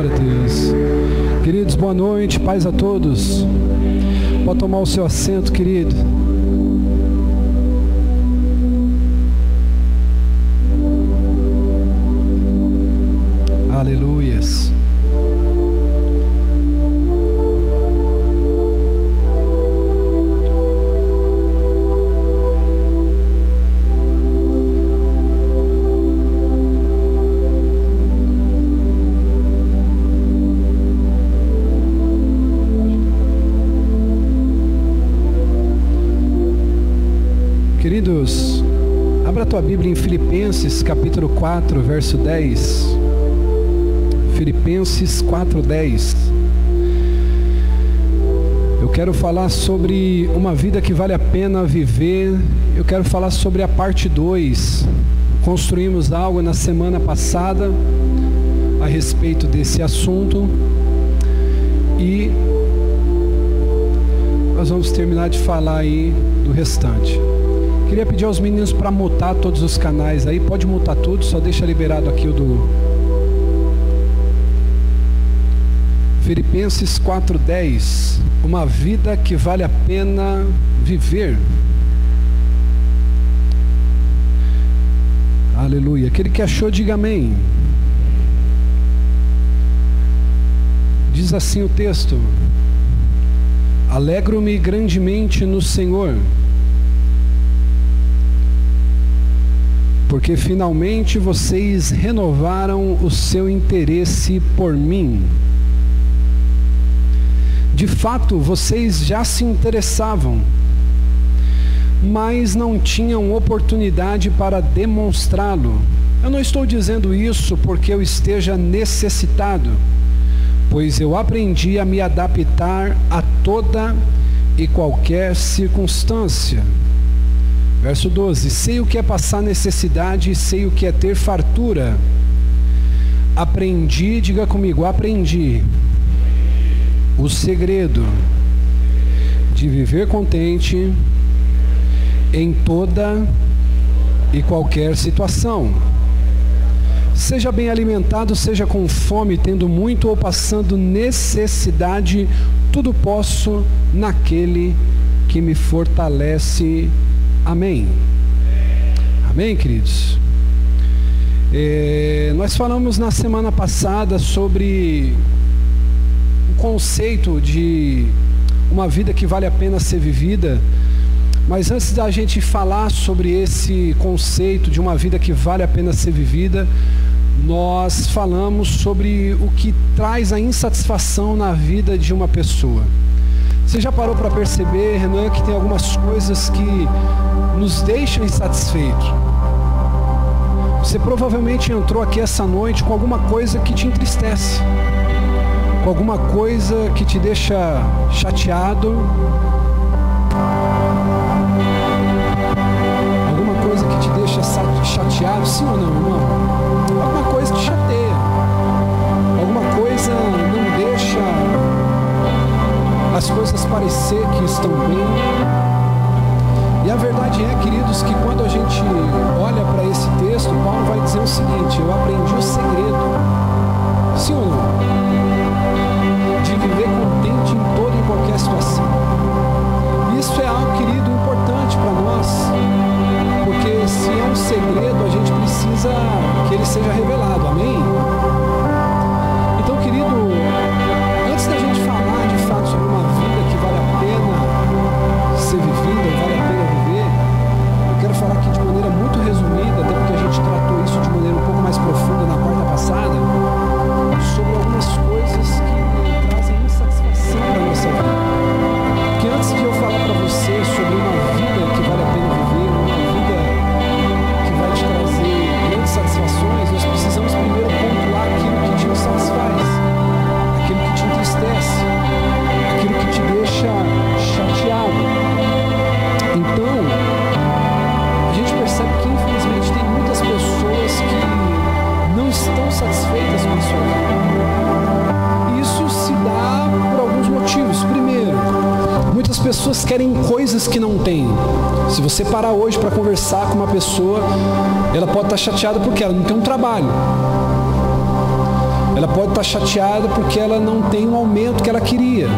Glória a Deus. Queridos, boa noite, paz a todos. Pode tomar o seu assento, querido. Aleluias. Queridos, abra tua Bíblia em Filipenses capítulo 4, verso 10. Filipenses 4, 10. Eu quero falar sobre uma vida que vale a pena viver. Eu quero falar sobre a parte 2. Construímos algo na semana passada a respeito desse assunto. E nós vamos terminar de falar aí do restante. Queria pedir aos meninos para mutar todos os canais aí. Pode mutar tudo, só deixa liberado aqui o do. Filipenses 4:10. Uma vida que vale a pena viver. Aleluia. Aquele que achou, diga amém. Diz assim o texto: Alegro-me grandemente no Senhor porque finalmente vocês renovaram o seu interesse por mim. De fato, vocês já se interessavam, mas não tinham oportunidade para demonstrá-lo. Eu não estou dizendo isso porque eu esteja necessitado, pois eu aprendi a me adaptar a toda e qualquer circunstância. Verso 12: Sei o que é passar necessidade, sei o que é ter fartura. Aprendi, diga comigo, aprendi o segredo de viver contente em toda e qualquer situação. Seja bem alimentado, seja com fome, tendo muito ou passando necessidade, tudo posso naquele que me fortalece Amém. Amém, queridos? É, nós falamos na semana passada sobre o conceito de uma vida que vale a pena ser vivida. Mas antes da gente falar sobre esse conceito de uma vida que vale a pena ser vivida, nós falamos sobre o que traz a insatisfação na vida de uma pessoa. Você já parou para perceber, Renan, que tem algumas coisas que nos deixam insatisfeitos? Você provavelmente entrou aqui essa noite com alguma coisa que te entristece, com alguma coisa que te deixa chateado, alguma coisa que te deixa chateado, sim ou não, irmão? As coisas parecer que estão bem. E a verdade é, queridos, que quando a gente olha para esse texto, Paulo vai dizer o seguinte: eu aprendi o segredo, sim ou não? De viver contente em toda e qualquer situação. Isso é algo, querido, importante para nós, porque se é um segredo, a gente precisa que ele seja revelado, amém? Pessoas querem coisas que não têm. Se você parar hoje para conversar com uma pessoa, ela pode estar chateada porque ela não tem um trabalho. Ela pode estar chateada porque ela não tem o aumento que ela queria,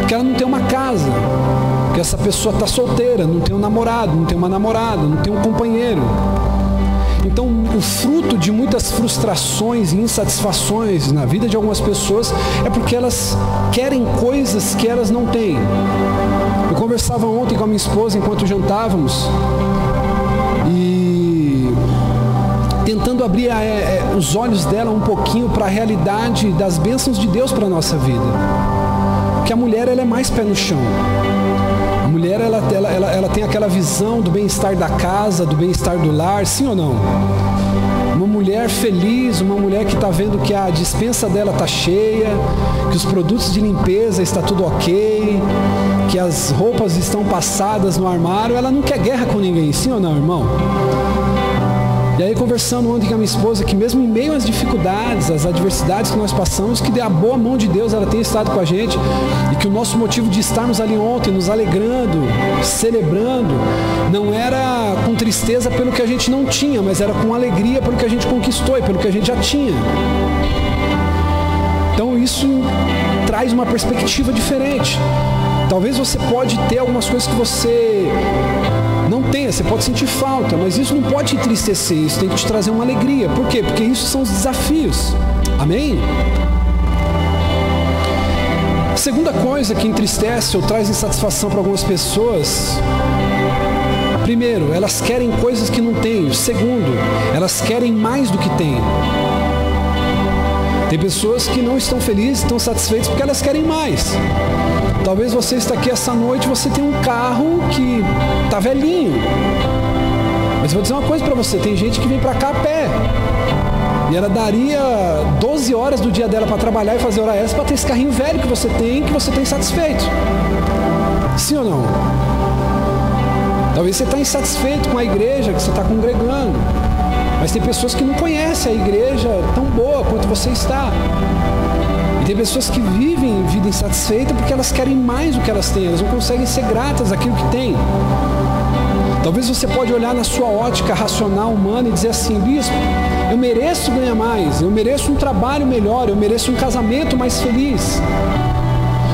porque ela não tem uma casa, porque essa pessoa está solteira, não tem um namorado, não tem uma namorada, não tem um companheiro. Então, o fruto de muitas frustrações e insatisfações na vida de algumas pessoas é porque elas querem coisas que elas não têm. Conversava ontem com a minha esposa enquanto jantávamos e tentando abrir a, é, é os olhos dela um pouquinho para a realidade das bênçãos de Deus para a nossa vida. Porque a mulher ela é mais pé no chão mulher ela, ela, ela, ela tem aquela visão do bem-estar da casa, do bem-estar do lar, sim ou não? Uma mulher feliz, uma mulher que está vendo que a dispensa dela está cheia, que os produtos de limpeza está tudo ok, que as roupas estão passadas no armário, ela não quer guerra com ninguém, sim ou não, irmão? E aí conversando ontem com a minha esposa, que mesmo em meio às dificuldades, às adversidades que nós passamos, que a boa mão de Deus ela tem estado com a gente e que o nosso motivo de estarmos ali ontem, nos alegrando, celebrando, não era com tristeza pelo que a gente não tinha, mas era com alegria pelo que a gente conquistou e pelo que a gente já tinha. Então isso traz uma perspectiva diferente. Talvez você pode ter algumas coisas que você não tenha, você pode sentir falta, mas isso não pode te entristecer, isso tem que te trazer uma alegria. Por quê? Porque isso são os desafios. Amém? Segunda coisa que entristece ou traz insatisfação para algumas pessoas Primeiro, elas querem coisas que não têm. Segundo, elas querem mais do que têm. Tem pessoas que não estão felizes, estão satisfeitas porque elas querem mais. Talvez você está aqui essa noite, você tem um carro que está velhinho. Mas vou dizer uma coisa para você, tem gente que vem para cá a pé. E ela daria 12 horas do dia dela para trabalhar e fazer hora extra para ter esse carrinho velho que você tem, que você tem satisfeito. Sim ou não? Talvez você está insatisfeito com a igreja que você está congregando. Mas tem pessoas que não conhecem a igreja tão boa quanto você está. E tem pessoas que vivem vida insatisfeita porque elas querem mais do que elas têm, elas não conseguem ser gratas àquilo que têm. Talvez você pode olhar na sua ótica racional humana e dizer assim, bispo, eu mereço ganhar mais, eu mereço um trabalho melhor, eu mereço um casamento mais feliz.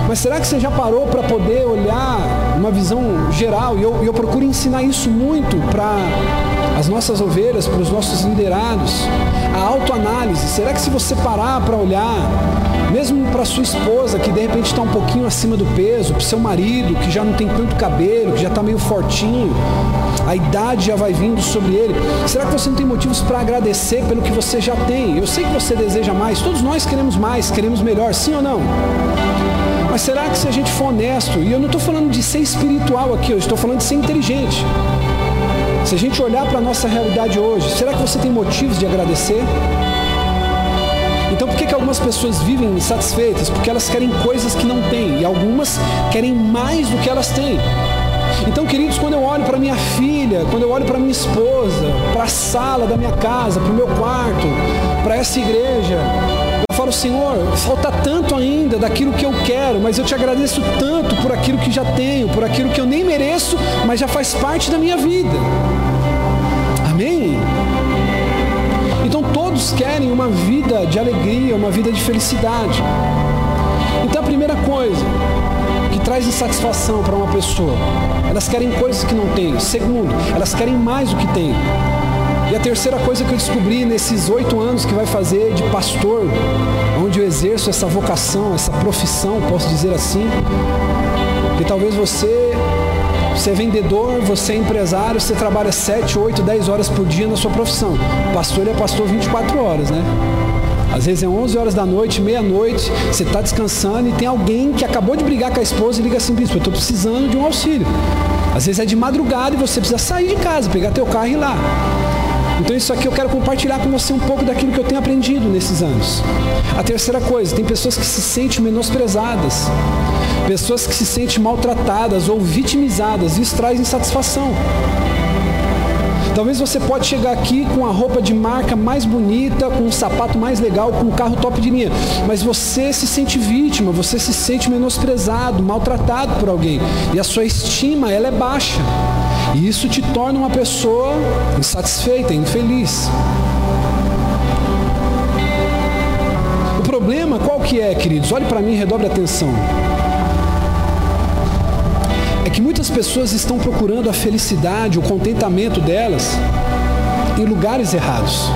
Mas será que você já parou para poder olhar uma visão geral? E eu, eu procuro ensinar isso muito para as nossas ovelhas, para os nossos liderados, a autoanálise. Será que se você parar para olhar, mesmo para sua esposa que de repente está um pouquinho acima do peso, para seu marido que já não tem tanto cabelo, que já está meio fortinho, a idade já vai vindo sobre ele, será que você não tem motivos para agradecer pelo que você já tem? Eu sei que você deseja mais, todos nós queremos mais, queremos melhor, sim ou não? Mas será que se a gente for honesto, e eu não estou falando de ser espiritual aqui, eu estou falando de ser inteligente. Se a gente olhar para a nossa realidade hoje, será que você tem motivos de agradecer? Então por que, que algumas pessoas vivem insatisfeitas? Porque elas querem coisas que não têm e algumas querem mais do que elas têm. Então, queridos, quando eu olho para minha filha, quando eu olho para minha esposa, para a sala da minha casa, para o meu quarto, para essa igreja, eu falo, Senhor, falta tanto ainda daquilo que eu quero, mas eu te agradeço tanto por aquilo que já tenho, por aquilo que eu nem mereço, mas já faz parte da minha vida. Todos querem uma vida de alegria, uma vida de felicidade. Então a primeira coisa que traz insatisfação para uma pessoa, elas querem coisas que não têm. Segundo, elas querem mais do que têm. E a terceira coisa que eu descobri nesses oito anos que vai fazer de pastor, onde eu exerço essa vocação, essa profissão, posso dizer assim, que talvez você, você é vendedor, você é empresário, você trabalha sete, oito, dez horas por dia na sua profissão. pastor é pastor 24 horas, né? Às vezes é 11 horas da noite, meia-noite, você está descansando e tem alguém que acabou de brigar com a esposa e liga assim, bispo, eu estou precisando de um auxílio. Às vezes é de madrugada e você precisa sair de casa, pegar teu carro e ir lá. Então isso aqui eu quero compartilhar com você um pouco daquilo que eu tenho aprendido nesses anos. A terceira coisa, tem pessoas que se sentem menosprezadas, pessoas que se sentem maltratadas ou vitimizadas, isso traz insatisfação. Talvez você pode chegar aqui com a roupa de marca mais bonita, com um sapato mais legal, com um carro top de linha, mas você se sente vítima, você se sente menosprezado, maltratado por alguém, e a sua estima ela é baixa. E isso te torna uma pessoa insatisfeita, infeliz. problema qual que é, queridos? Olhe para mim e redobre a atenção. É que muitas pessoas estão procurando a felicidade, o contentamento delas em lugares errados.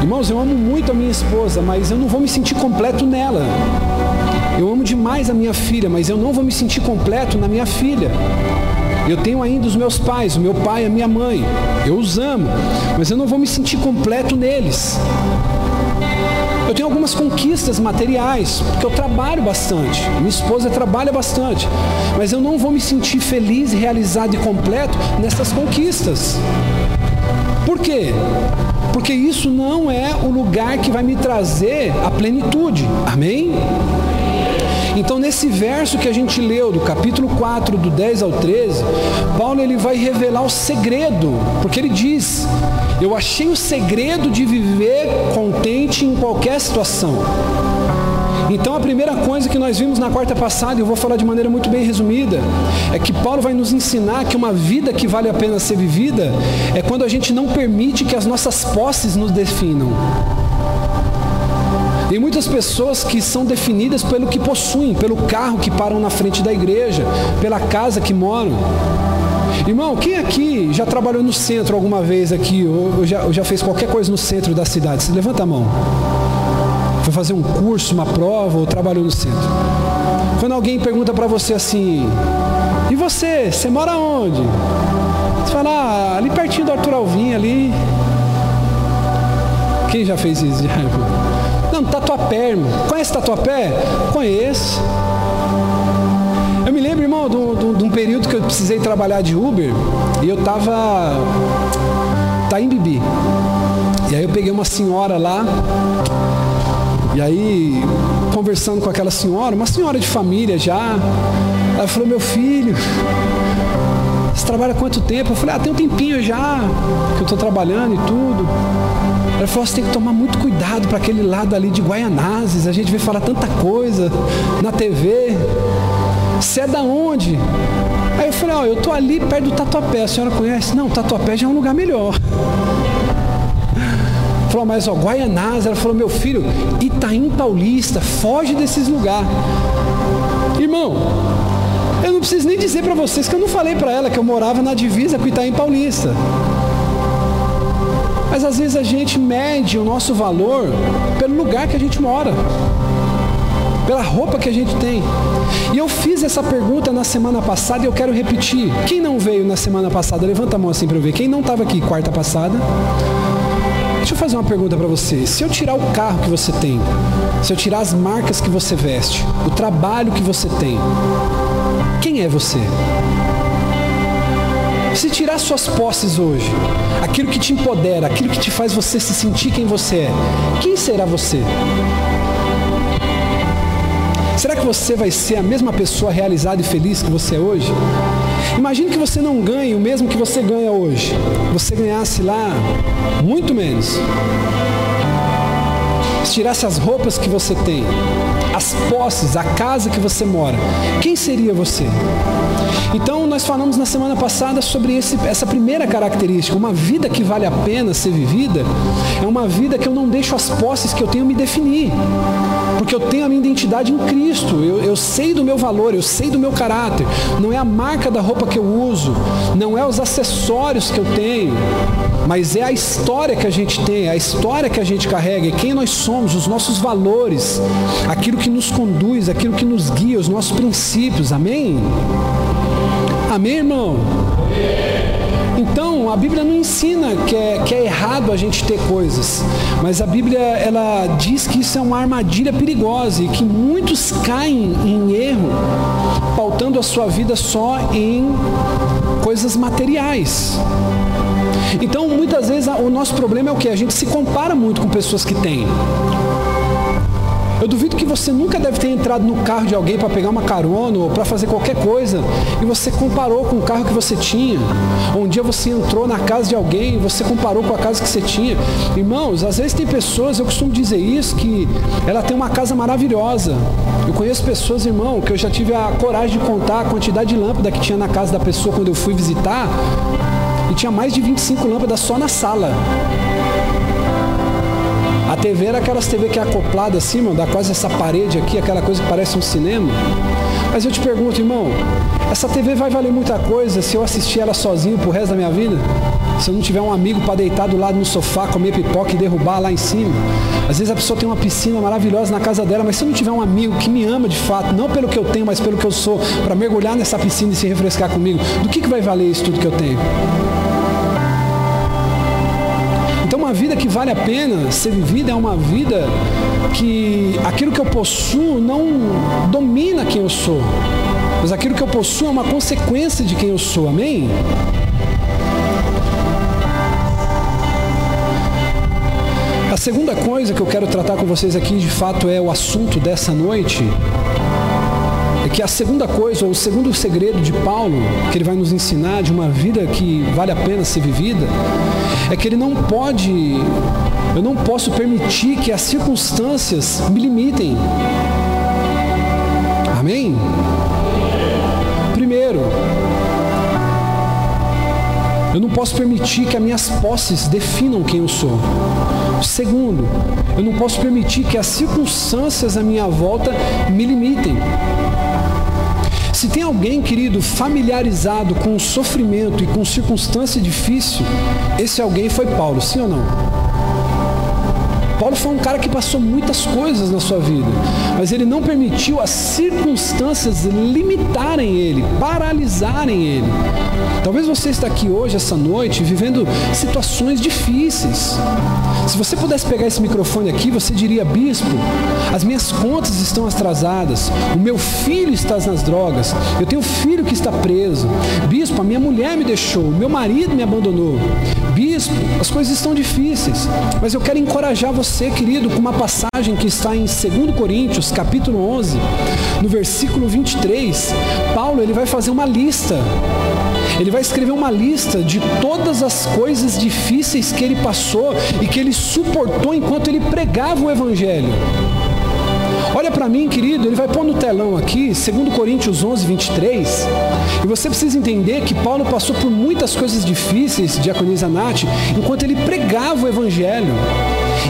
Irmãos, eu amo muito a minha esposa, mas eu não vou me sentir completo nela. Eu amo demais a minha filha, mas eu não vou me sentir completo na minha filha. Eu tenho ainda os meus pais, o meu pai e a minha mãe. Eu os amo, mas eu não vou me sentir completo neles. Eu tenho algumas conquistas materiais, porque eu trabalho bastante. Minha esposa trabalha bastante. Mas eu não vou me sentir feliz, realizado e completo nessas conquistas. Por quê? Porque isso não é o lugar que vai me trazer a plenitude. Amém? Então, nesse verso que a gente leu, do capítulo 4, do 10 ao 13, Paulo ele vai revelar o segredo, porque ele diz: Eu achei o segredo de viver contente em qualquer situação. Então a primeira coisa que nós vimos na quarta passada, e eu vou falar de maneira muito bem resumida, é que Paulo vai nos ensinar que uma vida que vale a pena ser vivida é quando a gente não permite que as nossas posses nos definam. Tem muitas pessoas que são definidas pelo que possuem, pelo carro que param na frente da igreja, pela casa que moram. Irmão, quem aqui já trabalhou no centro alguma vez aqui, ou já, ou já fez qualquer coisa no centro da cidade? Você levanta a mão. Foi fazer um curso, uma prova, ou trabalhou no centro? Quando alguém pergunta para você assim, e você, você mora onde? Você fala, ah, ali pertinho do Arthur Alvim, ali. Quem já fez isso? Não, Tatuapé, irmão. Conhece Tatuapé? Conheço. Eu me lembro, irmão, de um período que eu precisei trabalhar de Uber e eu tava. Tá em Bibi. E aí eu peguei uma senhora lá. E aí, conversando com aquela senhora, uma senhora de família já, ela falou, meu filho, você trabalha quanto tempo? Eu falei, ah, tem um tempinho já que eu estou trabalhando e tudo. Ela falou, você tem que tomar muito cuidado para aquele lado ali de Guaianazes, a gente vê falar tanta coisa na TV. Você é da onde? Aí eu falei, ó, oh, eu tô ali perto do Tatuapé, a senhora conhece? Não, Tatuapé já é um lugar melhor. Falou, mas ó, Guaianazes, ela falou, meu filho, Itaim Paulista, foge desses lugares. Irmão, eu não preciso nem dizer para vocês que eu não falei para ela que eu morava na divisa com Itaim Paulista. Mas às vezes a gente mede o nosso valor pelo lugar que a gente mora, pela roupa que a gente tem. E eu fiz essa pergunta na semana passada e eu quero repetir. Quem não veio na semana passada? Levanta a mão assim para eu ver. Quem não estava aqui quarta passada? Deixa eu fazer uma pergunta para você. Se eu tirar o carro que você tem, se eu tirar as marcas que você veste, o trabalho que você tem, quem é você? Se tirar suas posses hoje, aquilo que te empodera, aquilo que te faz você se sentir quem você é, quem será você? Será que você vai ser a mesma pessoa realizada e feliz que você é hoje? Imagine que você não ganhe o mesmo que você ganha hoje. Você ganhasse lá muito menos. Se tirasse as roupas que você tem, as posses, a casa que você mora, quem seria você? Então, nós falamos na semana passada sobre esse, essa primeira característica. Uma vida que vale a pena ser vivida é uma vida que eu não deixo as posses que eu tenho me definir. Porque eu tenho a minha identidade em Cristo. Eu, eu sei do meu valor, eu sei do meu caráter. Não é a marca da roupa que eu uso, não é os acessórios que eu tenho, mas é a história que a gente tem, a história que a gente carrega, e quem nós somos, os nossos valores, aquilo que nos conduz, aquilo que nos guia, os nossos princípios. Amém? Amém, irmão? Então, a Bíblia não ensina que é, que é errado a gente ter coisas, mas a Bíblia ela diz que isso é uma armadilha perigosa e que muitos caem em erro, pautando a sua vida só em coisas materiais. Então, muitas vezes, o nosso problema é o que? A gente se compara muito com pessoas que têm. Eu duvido que você nunca deve ter entrado no carro de alguém para pegar uma carona ou para fazer qualquer coisa e você comparou com o carro que você tinha. Um dia você entrou na casa de alguém e você comparou com a casa que você tinha. Irmãos, às vezes tem pessoas, eu costumo dizer isso, que ela tem uma casa maravilhosa. Eu conheço pessoas, irmão, que eu já tive a coragem de contar a quantidade de lâmpada que tinha na casa da pessoa quando eu fui visitar e tinha mais de 25 lâmpadas só na sala. A TV era aquelas TV que é acoplada assim, dá quase essa parede aqui, aquela coisa que parece um cinema. Mas eu te pergunto, irmão, essa TV vai valer muita coisa se eu assistir ela sozinho pro resto da minha vida? Se eu não tiver um amigo para deitar do lado no sofá, comer pipoca e derrubar lá em cima? Às vezes a pessoa tem uma piscina maravilhosa na casa dela, mas se eu não tiver um amigo que me ama de fato, não pelo que eu tenho, mas pelo que eu sou, para mergulhar nessa piscina e se refrescar comigo, do que, que vai valer isso tudo que eu tenho? Vida que vale a pena ser vivida é uma vida que aquilo que eu possuo não domina quem eu sou, mas aquilo que eu possuo é uma consequência de quem eu sou, amém? A segunda coisa que eu quero tratar com vocês aqui, de fato, é o assunto dessa noite. É que a segunda coisa, ou o segundo segredo de Paulo, que ele vai nos ensinar de uma vida que vale a pena ser vivida, é que ele não pode, eu não posso permitir que as circunstâncias me limitem. Amém? Primeiro, eu não posso permitir que as minhas posses definam quem eu sou. Segundo, eu não posso permitir que as circunstâncias à minha volta me limitem. Se tem alguém, querido, familiarizado com o sofrimento e com circunstância difícil, esse alguém foi Paulo, sim ou não? Paulo foi um cara que passou muitas coisas na sua vida, mas ele não permitiu as circunstâncias limitarem ele, paralisarem ele. Talvez você está aqui hoje, essa noite, vivendo situações difíceis. Se você pudesse pegar esse microfone aqui, você diria: Bispo, as minhas contas estão atrasadas, o meu filho está nas drogas, eu tenho um filho que está preso. Bispo, a minha mulher me deixou, o meu marido me abandonou. Bispo, as coisas estão difíceis, mas eu quero encorajar você, querido, com uma passagem que está em 2 Coríntios, capítulo 11, no versículo 23. Paulo, ele vai fazer uma lista ele vai escrever uma lista de todas as coisas difíceis que ele passou e que ele suportou enquanto ele pregava o Evangelho. Olha para mim, querido, ele vai pôr no telão aqui, 2 Coríntios 11, 23. E você precisa entender que Paulo passou por muitas coisas difíceis, diaconisa Nath, enquanto ele pregava o Evangelho.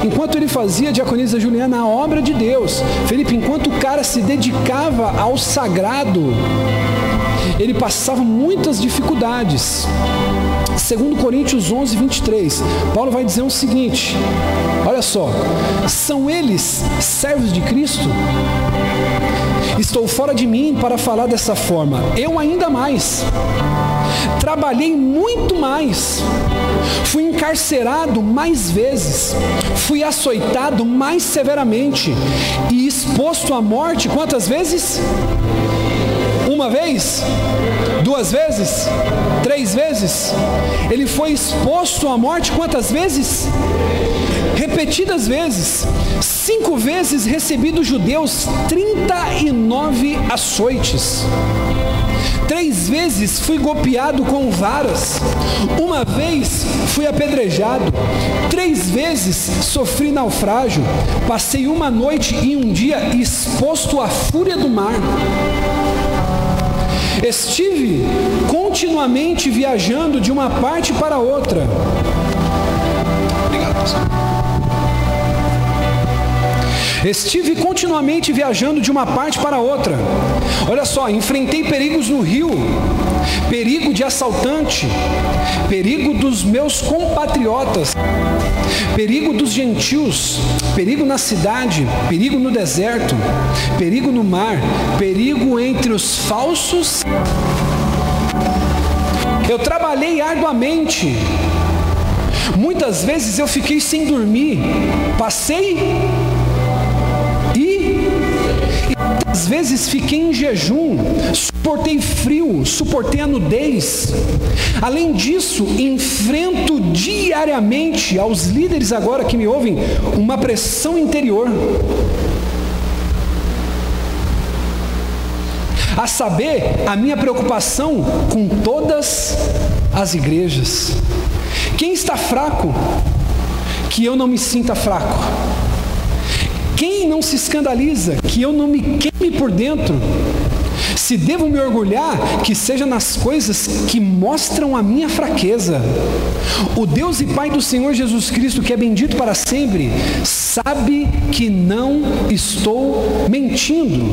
Enquanto ele fazia, diaconisa Juliana, a obra de Deus. Felipe, enquanto o cara se dedicava ao sagrado, ele passava muitas dificuldades. Segundo Coríntios 11, 23, Paulo vai dizer o seguinte, olha só, são eles servos de Cristo? Estou fora de mim para falar dessa forma, eu ainda mais. Trabalhei muito mais, fui encarcerado mais vezes, fui açoitado mais severamente e exposto à morte quantas vezes? Uma vez? Duas vezes? Três vezes? Ele foi exposto à morte quantas vezes? Repetidas vezes. Cinco vezes recebi dos judeus 39 açoites. Três vezes fui golpeado com varas. Uma vez fui apedrejado. Três vezes sofri naufrágio. Passei uma noite e um dia exposto à fúria do mar. Estive continuamente viajando de uma parte para outra. Obrigado, pastor. Estive continuamente viajando de uma parte para outra. Olha só, enfrentei perigos no rio, perigo de assaltante, perigo dos meus compatriotas, perigo dos gentios, perigo na cidade, perigo no deserto, perigo no mar, perigo entre os falsos. Eu trabalhei arduamente. Muitas vezes eu fiquei sem dormir. Passei às vezes fiquei em jejum, suportei frio, suportei a nudez. Além disso, enfrento diariamente aos líderes agora que me ouvem uma pressão interior. A saber, a minha preocupação com todas as igrejas. Quem está fraco, que eu não me sinta fraco. Quem não se escandaliza que eu não me queime por dentro? Se devo me orgulhar, que seja nas coisas que mostram a minha fraqueza. O Deus e Pai do Senhor Jesus Cristo, que é bendito para sempre, sabe que não estou mentindo.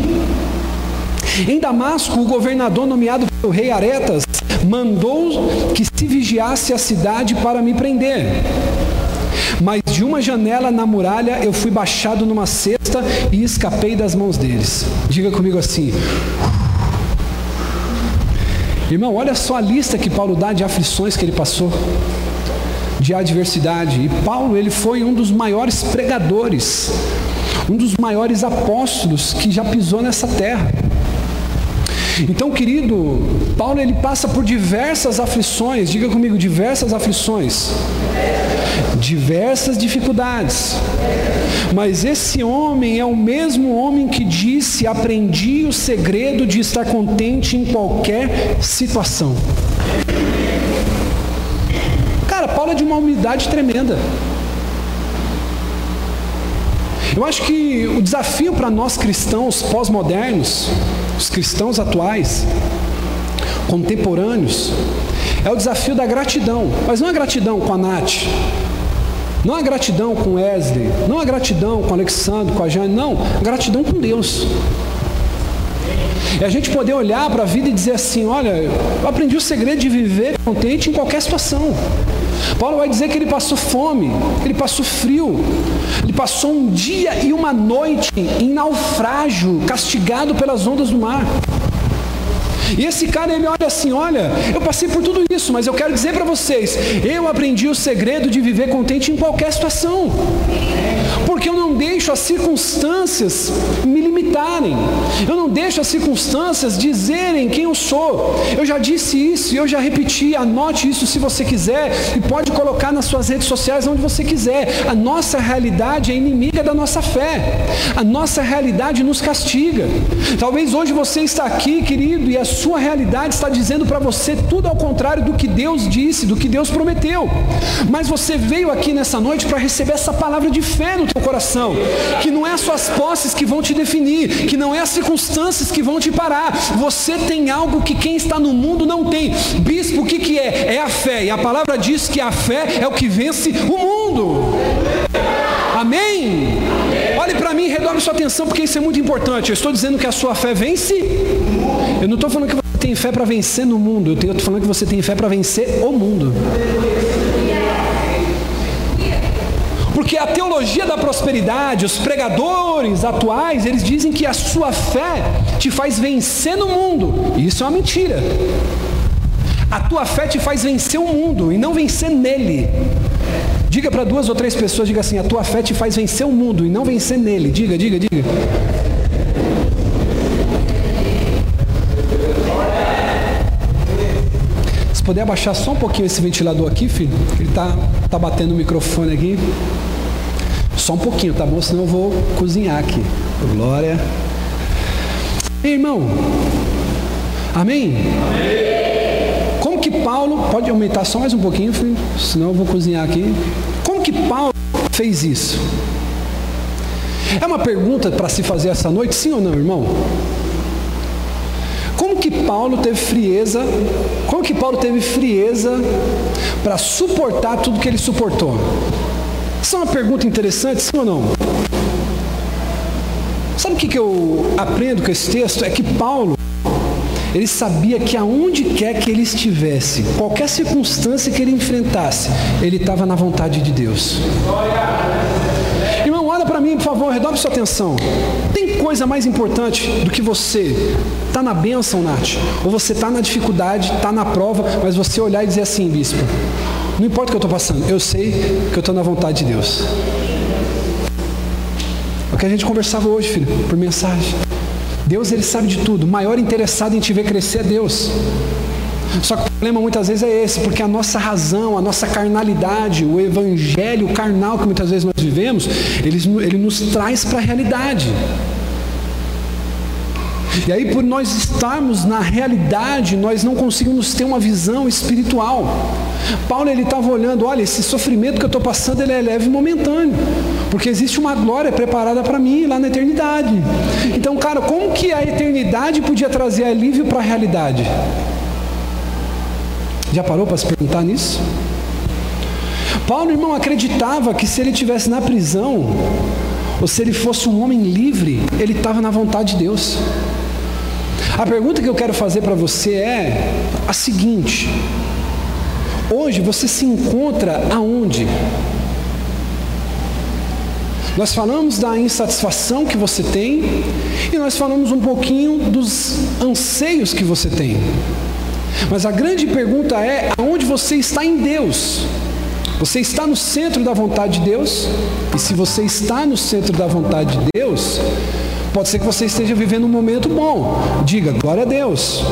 Em Damasco, o governador nomeado pelo rei Aretas mandou que se vigiasse a cidade para me prender. De uma janela na muralha eu fui baixado numa cesta e escapei das mãos deles. Diga comigo assim. Irmão, olha só a lista que Paulo dá de aflições que ele passou, de adversidade. E Paulo, ele foi um dos maiores pregadores, um dos maiores apóstolos que já pisou nessa terra. Então, querido, Paulo ele passa por diversas aflições, diga comigo, diversas aflições, diversas dificuldades. Mas esse homem é o mesmo homem que disse: Aprendi o segredo de estar contente em qualquer situação. Cara, Paulo é de uma humildade tremenda. Eu acho que o desafio para nós cristãos pós-modernos os cristãos atuais, contemporâneos, é o desafio da gratidão. Mas não é gratidão com a Nath, não é gratidão com Wesley, não é gratidão com Alexandre, com a Jane, não, é gratidão com Deus. É a gente poder olhar para a vida e dizer assim: olha, eu aprendi o segredo de viver contente em qualquer situação. Paulo vai dizer que ele passou fome, ele passou frio, ele passou um dia e uma noite em naufrágio, castigado pelas ondas do mar. E esse cara ele olha assim, olha, eu passei por tudo isso, mas eu quero dizer para vocês, eu aprendi o segredo de viver contente em qualquer situação. Porque eu não deixo as circunstâncias me limitarem. Eu não deixo as circunstâncias dizerem quem eu sou. Eu já disse isso e eu já repeti, anote isso se você quiser e pode colocar nas suas redes sociais onde você quiser. A nossa realidade é inimiga da nossa fé. A nossa realidade nos castiga. Talvez hoje você está aqui, querido, e a sua realidade está dizendo para você tudo ao contrário do que Deus disse, do que Deus prometeu. Mas você veio aqui nessa noite para receber essa palavra de fé no teu coração, que não é as suas posses que vão te definir, que não é as circunstâncias que vão te parar. Você tem algo que quem está no mundo não tem. Bispo, o que, que é? É a fé. E a palavra diz que a fé é o que vence o mundo. Amém? Para mim, redobre sua atenção, porque isso é muito importante. Eu estou dizendo que a sua fé vence. Eu não estou falando que você tem fé para vencer no mundo. Eu estou falando que você tem fé para vencer o mundo. Porque a teologia da prosperidade, os pregadores atuais, eles dizem que a sua fé te faz vencer no mundo. Isso é uma mentira. A tua fé te faz vencer o mundo e não vencer nele. Diga para duas ou três pessoas, diga assim: a tua fé te faz vencer o mundo e não vencer nele. Diga, diga, diga. Se puder abaixar só um pouquinho esse ventilador aqui, filho, ele tá, tá batendo o microfone aqui. Só um pouquinho, tá bom? Senão eu vou cozinhar aqui. Glória. Ei, irmão. Amém? Amém? Paulo, pode aumentar só mais um pouquinho, filho, senão eu vou cozinhar aqui. Como que Paulo fez isso? É uma pergunta para se fazer essa noite, sim ou não, irmão? Como que Paulo teve frieza? Como que Paulo teve frieza para suportar tudo que ele suportou? Isso é uma pergunta interessante, sim ou não? Sabe o que, que eu aprendo com esse texto? É que Paulo, ele sabia que aonde quer que ele estivesse, qualquer circunstância que ele enfrentasse, ele estava na vontade de Deus. Irmão, olha para mim, por favor, redobre sua atenção. Tem coisa mais importante do que você tá na bênção, Nath, ou você tá na dificuldade, tá na prova, mas você olhar e dizer assim, bispo, não importa o que eu estou passando, eu sei que eu estou na vontade de Deus. É o que a gente conversava hoje, filho, por mensagem. Deus ele sabe de tudo. O maior interessado em te ver crescer é Deus. Só que o problema muitas vezes é esse, porque a nossa razão, a nossa carnalidade, o evangelho carnal que muitas vezes nós vivemos, ele, ele nos traz para a realidade. E aí, por nós estarmos na realidade, nós não conseguimos ter uma visão espiritual. Paulo ele estava olhando, olha, esse sofrimento que eu estou passando ele é leve e momentâneo, porque existe uma glória preparada para mim lá na eternidade. Então, cara, como que a eternidade podia trazer alívio para a realidade? Já parou para se perguntar nisso? Paulo, irmão, acreditava que se ele estivesse na prisão, ou se ele fosse um homem livre, ele estava na vontade de Deus. A pergunta que eu quero fazer para você é a seguinte: hoje você se encontra aonde? Nós falamos da insatisfação que você tem e nós falamos um pouquinho dos anseios que você tem. Mas a grande pergunta é: aonde você está em Deus? Você está no centro da vontade de Deus? E se você está no centro da vontade de Deus, pode ser que você esteja vivendo um momento bom. Diga glória a Deus.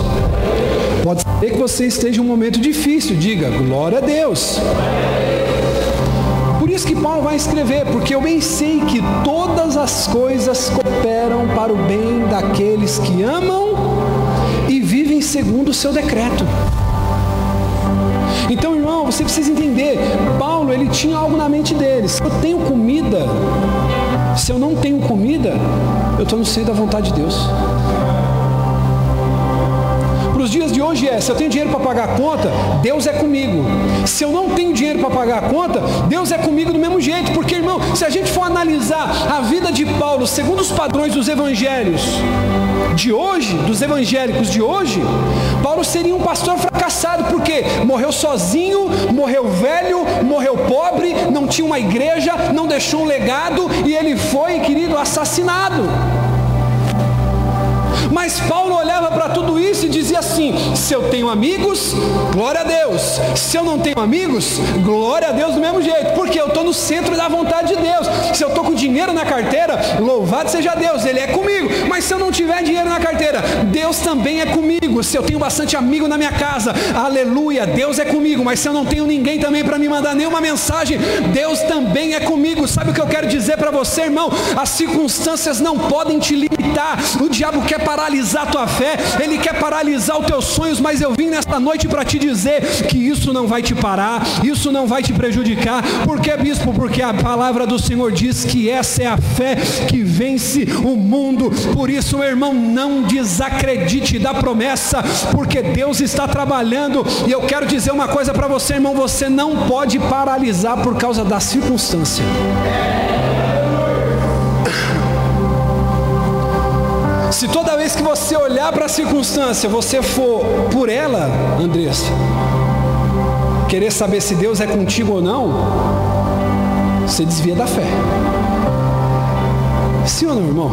Pode ser que você esteja em um momento difícil. Diga glória a Deus. Por isso que Paulo vai escrever, porque eu bem sei que todas as coisas cooperam para o bem daqueles que amam e vivem segundo o seu decreto. Então, irmão, você precisa entender, Paulo, ele tinha algo na mente dele. Se eu tenho comida, se eu não tenho comida, eu estou no centro da vontade de Deus. Para os dias de hoje é, se eu tenho dinheiro para pagar a conta, Deus é comigo. Se eu não tenho dinheiro para pagar a conta, Deus é comigo do mesmo jeito. Porque, irmão, se a gente for analisar a vida de Paulo segundo os padrões dos evangelhos, de hoje, dos evangélicos de hoje, Paulo seria um pastor fracassado, porque morreu sozinho, morreu velho, morreu pobre, não tinha uma igreja, não deixou um legado e ele foi, querido, assassinado. Mas Paulo olhava para tudo isso e dizia assim: se eu tenho amigos, glória a Deus. Se eu não tenho amigos, glória a Deus do mesmo jeito, porque eu estou no centro da vontade de Deus. Se eu estou com dinheiro na carteira, louvado seja Deus, Ele é comigo. Mas se eu não tiver dinheiro na carteira, Deus também é comigo. Se eu tenho bastante amigo na minha casa, aleluia, Deus é comigo. Mas se eu não tenho ninguém também para me mandar nenhuma mensagem, Deus também é comigo. Sabe o que eu quero dizer para você, irmão? As circunstâncias não podem te limitar. O diabo quer paralisar a tua fé, ele quer paralisar os teus sonhos, mas eu vim nesta noite para te dizer que isso não vai te parar, isso não vai te prejudicar. Por que, bispo? Porque a palavra do Senhor diz que essa é a fé que vence o mundo. Por isso, meu irmão, não desacredite da promessa, porque Deus está trabalhando. E eu quero dizer uma coisa para você, irmão: você não pode paralisar por causa da circunstância. Se toda vez que você olhar para a circunstância, você for por ela, Andressa, querer saber se Deus é contigo ou não, você desvia da fé. Sim ou não, irmão?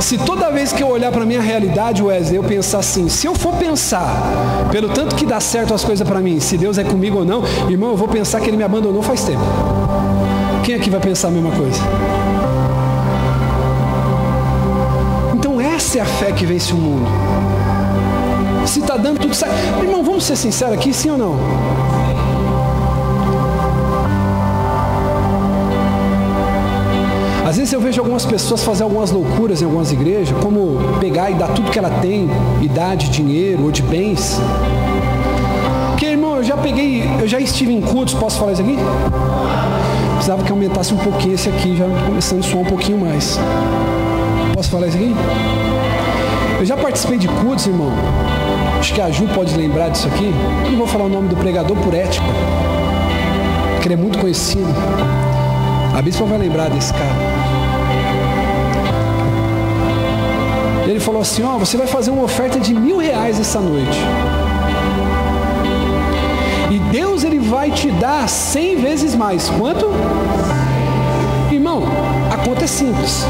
Se toda vez que eu olhar para a minha realidade, Wesley, eu pensar assim, se eu for pensar, pelo tanto que dá certo as coisas para mim, se Deus é comigo ou não, irmão, eu vou pensar que Ele me abandonou faz tempo. Quem aqui vai pensar a mesma coisa? Essa é a fé que vence o mundo. Se está dando tudo certo. Irmão, vamos ser sinceros aqui, sim ou não? Às vezes eu vejo algumas pessoas fazer algumas loucuras em algumas igrejas, como pegar e dar tudo que ela tem, e dar de dinheiro ou de bens. Porque, irmão, eu já peguei, eu já estive em cultos, posso falar isso aqui? Precisava que aumentasse um pouquinho esse aqui, já começando a soar um pouquinho mais. Posso falar isso aqui? Eu já participei de cultos, irmão. Acho que a Ju pode lembrar disso aqui. Não vou falar o nome do pregador por ética, porque ele é muito conhecido. A bispa vai lembrar desse cara. Ele falou assim: Ó, oh, você vai fazer uma oferta de mil reais essa noite. E Deus ele vai te dar cem vezes mais. Quanto? Conta é simples.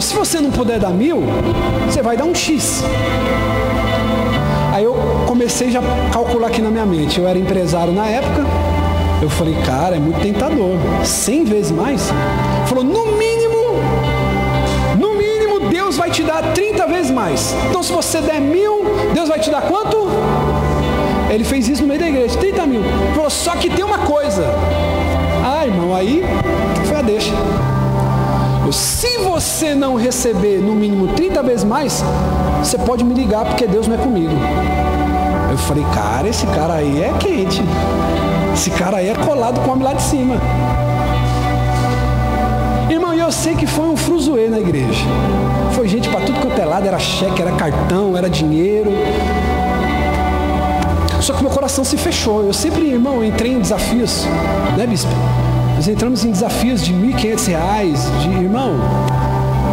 Se você não puder dar mil, você vai dar um X. Aí eu comecei já a calcular aqui na minha mente. Eu era empresário na época. Eu falei, cara, é muito tentador. 100 vezes mais? Falou, no mínimo, no mínimo, Deus vai te dar 30 vezes mais. Então, se você der mil, Deus vai te dar quanto? Ele fez isso no meio da igreja, 30 mil. Falou, só que tem uma coisa. Ah, irmão, aí foi a deixa. Se você não receber no mínimo 30 vezes mais, você pode me ligar porque Deus não é comigo. Eu falei, cara, esse cara aí é quente. Esse cara aí é colado com homem lá de cima. Irmão, e eu sei que foi um fruzoê na igreja. Foi gente para tudo quanto é lado, era cheque, era cartão, era dinheiro. Só que meu coração se fechou. Eu sempre, irmão, entrei em desafios, né, bispo? Nós entramos em desafios de R$ 1.500, de irmão,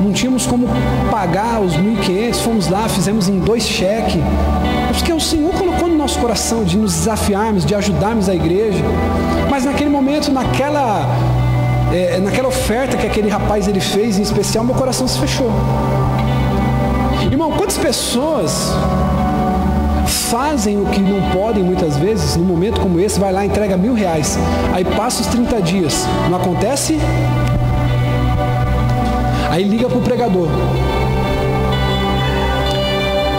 não tínhamos como pagar os 1.500, fomos lá, fizemos em dois cheques. Porque o Senhor colocou no nosso coração de nos desafiarmos, de ajudarmos a igreja. Mas naquele momento, naquela, é, naquela oferta que aquele rapaz ele fez, em especial, meu coração se fechou. Irmão, quantas pessoas fazem o que não podem muitas vezes, num momento como esse, vai lá, entrega mil reais, aí passa os 30 dias, não acontece? Aí liga para o pregador.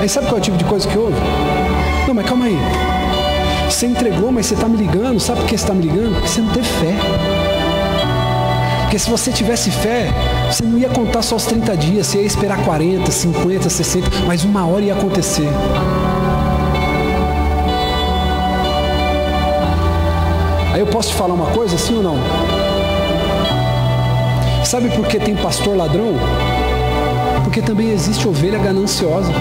Aí sabe qual é o tipo de coisa que houve? Não, mas calma aí. Você entregou, mas você está me ligando. Sabe por que você está me ligando? Porque você não teve fé. Porque se você tivesse fé, você não ia contar só os 30 dias, você ia esperar 40, 50, 60, mas uma hora ia acontecer. Aí eu posso te falar uma coisa, sim ou não? Sabe por que tem pastor ladrão? Porque também existe ovelha gananciosa.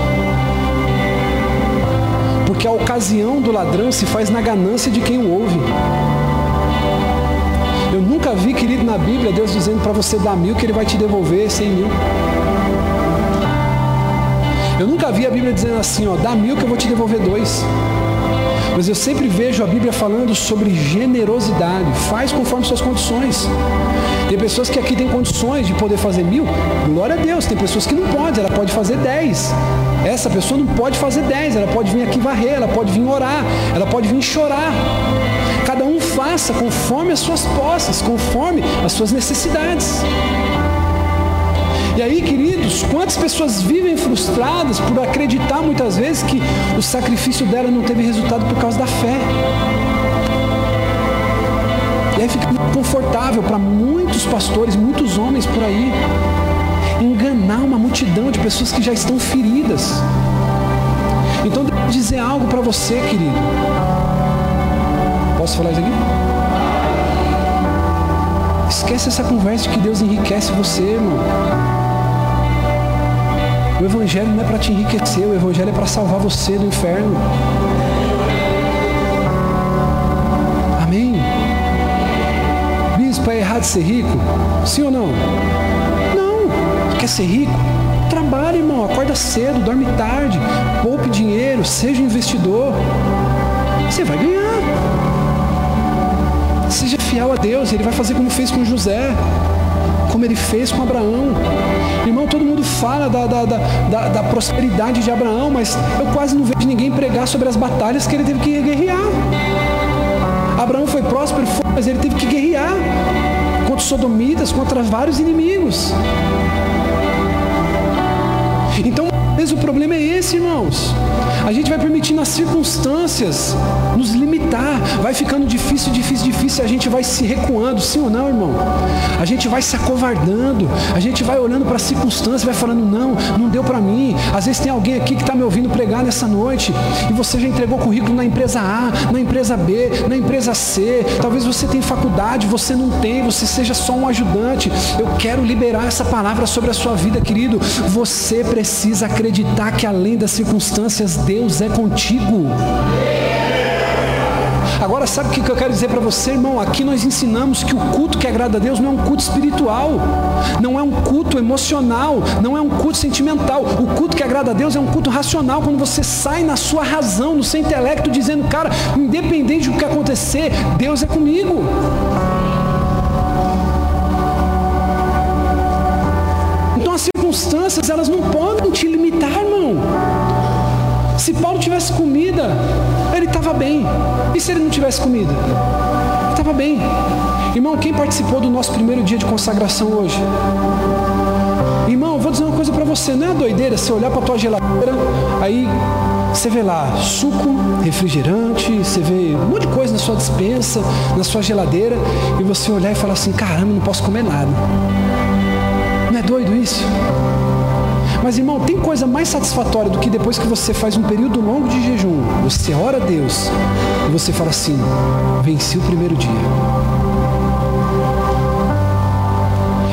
Porque a ocasião do ladrão se faz na ganância de quem o ouve. Eu nunca vi, querido, na Bíblia, Deus dizendo para você dar mil que Ele vai te devolver cem mil. Eu nunca vi a Bíblia dizendo assim, ó, dá mil que eu vou te devolver dois. Mas eu sempre vejo a Bíblia falando sobre generosidade. Faz conforme suas condições. Tem pessoas que aqui têm condições de poder fazer mil. Glória a Deus. Tem pessoas que não podem. Ela pode fazer dez. Essa pessoa não pode fazer dez. Ela pode vir aqui varrer. Ela pode vir orar. Ela pode vir chorar. Cada um faça conforme as suas posses, conforme as suas necessidades. E aí, queridos, quantas pessoas vivem frustradas por acreditar muitas vezes que o sacrifício dela não teve resultado por causa da fé. E aí fica confortável para muitos pastores, muitos homens por aí, enganar uma multidão de pessoas que já estão feridas. Então, deixa eu dizer algo para você, querido. Posso falar isso aqui? Esquece essa conversa de que Deus enriquece você, irmão. O Evangelho não é para te enriquecer, o Evangelho é para salvar você do inferno. Amém? Bispo, é errado ser rico? Sim ou não? Não. Quer ser rico? Trabalhe, irmão. Acorda cedo, dorme tarde, poupe dinheiro, seja investidor. Você vai ganhar. Seja fiel a Deus, Ele vai fazer como fez com José como ele fez com Abraão. Irmão, todo mundo fala da, da, da, da, prosperidade de Abraão, mas eu quase não vejo ninguém pregar sobre as batalhas que ele teve que guerrear. Abraão foi próspero, mas ele teve que guerrear contra os sodomitas, contra vários inimigos. Então, vezes o problema é esse, irmãos. A gente vai permitindo as circunstâncias nos limitar. Vai ficando difícil, difícil, difícil. A gente vai se recuando, sim ou não, irmão? A gente vai se acovardando. A gente vai olhando para as circunstâncias, vai falando: não, não deu para mim. Às vezes tem alguém aqui que está me ouvindo pregar nessa noite e você já entregou currículo na empresa A, na empresa B, na empresa C. Talvez você tenha faculdade, você não tem, você seja só um ajudante. Eu quero liberar essa palavra sobre a sua vida, querido. Você precisa acreditar que além das circunstâncias, Deus é contigo. Agora, sabe o que eu quero dizer para você, irmão? Aqui nós ensinamos que o culto que agrada a Deus não é um culto espiritual, não é um culto emocional, não é um culto sentimental. O culto que agrada a Deus é um culto racional, quando você sai na sua razão, no seu intelecto, dizendo, cara, independente do que acontecer, Deus é comigo. circunstâncias, elas não podem Paulo tivesse comida, ele estava bem. E se ele não tivesse comida? Ele estava bem. Irmão, quem participou do nosso primeiro dia de consagração hoje? Irmão, vou dizer uma coisa para você, não é doideira você olhar para tua geladeira, aí você vê lá suco, refrigerante, você vê um monte de coisa na sua dispensa, na sua geladeira, e você olhar e falar assim, caramba, não posso comer nada doido isso? Mas irmão, tem coisa mais satisfatória do que depois que você faz um período longo de jejum, você ora a Deus e você fala assim: venci o primeiro dia.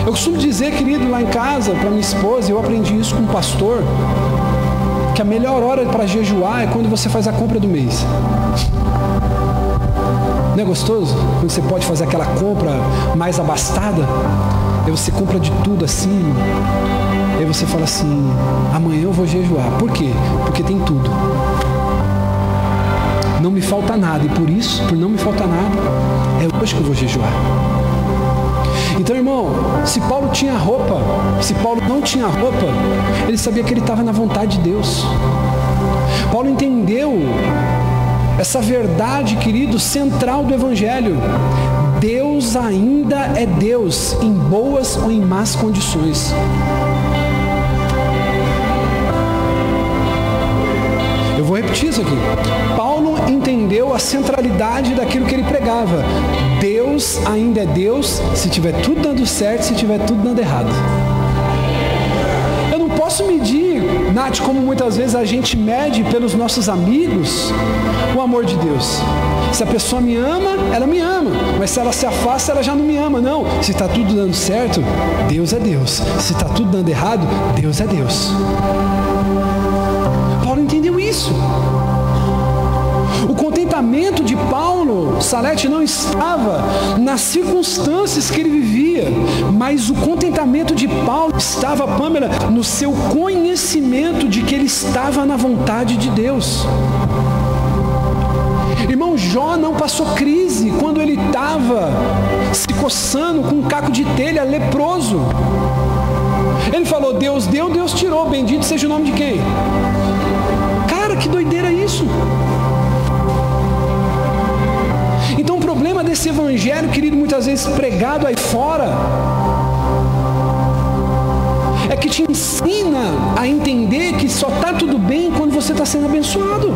Eu costumo dizer, querido, lá em casa, para minha esposa, eu aprendi isso com um pastor, que a melhor hora para jejuar é quando você faz a compra do mês. Não é gostoso? Quando você pode fazer aquela compra mais abastada, aí você compra de tudo assim, aí você fala assim, amanhã eu vou jejuar. Por quê? Porque tem tudo. Não me falta nada, e por isso, por não me faltar nada, é hoje que eu vou jejuar. Então, irmão, se Paulo tinha roupa, se Paulo não tinha roupa, ele sabia que ele estava na vontade de Deus. Paulo entendeu essa verdade, querido, central do Evangelho. Deus ainda é Deus, em boas ou em más condições. Aqui. Paulo entendeu a centralidade daquilo que ele pregava. Deus ainda é Deus se tiver tudo dando certo, se tiver tudo dando errado. Eu não posso medir Nath, como muitas vezes a gente mede pelos nossos amigos o amor de Deus. Se a pessoa me ama, ela me ama. Mas se ela se afasta, ela já não me ama. Não. Se está tudo dando certo, Deus é Deus. Se está tudo dando errado, Deus é Deus. Paulo entendeu isso. O contentamento de Paulo, Salete, não estava nas circunstâncias que ele vivia, mas o contentamento de Paulo estava, Pamela, no seu conhecimento de que ele estava na vontade de Deus. Irmão, Jó não passou crise quando ele estava se coçando com um caco de telha leproso. Ele falou: Deus deu, Deus tirou, bendito seja o nome de quem? Cara, que doideira isso! Desse evangelho, querido, muitas vezes pregado aí fora, é que te ensina a entender que só está tudo bem quando você está sendo abençoado.